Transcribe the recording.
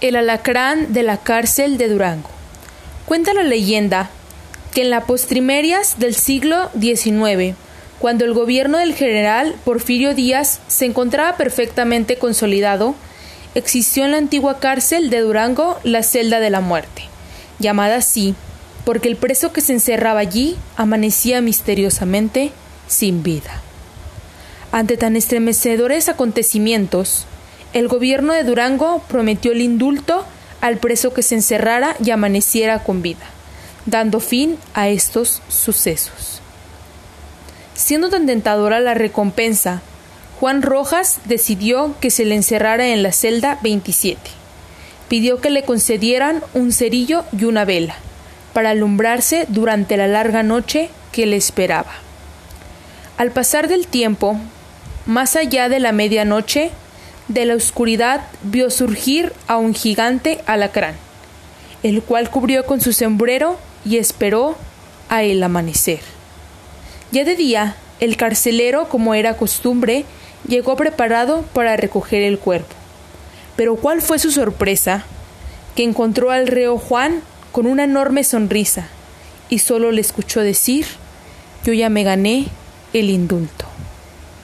El alacrán de la cárcel de Durango. Cuenta la leyenda que en las postrimerias del siglo XIX, cuando el gobierno del general Porfirio Díaz se encontraba perfectamente consolidado, existió en la antigua cárcel de Durango la celda de la muerte, llamada así porque el preso que se encerraba allí amanecía misteriosamente sin vida. Ante tan estremecedores acontecimientos, el gobierno de Durango prometió el indulto al preso que se encerrara y amaneciera con vida, dando fin a estos sucesos. Siendo tan tentadora la recompensa, Juan Rojas decidió que se le encerrara en la celda 27. Pidió que le concedieran un cerillo y una vela para alumbrarse durante la larga noche que le esperaba. Al pasar del tiempo, más allá de la medianoche, de la oscuridad vio surgir a un gigante alacrán, el cual cubrió con su sombrero y esperó a el amanecer. Ya de día, el carcelero, como era costumbre, llegó preparado para recoger el cuerpo. Pero cuál fue su sorpresa, que encontró al reo Juan con una enorme sonrisa y solo le escuchó decir, yo ya me gané el indulto.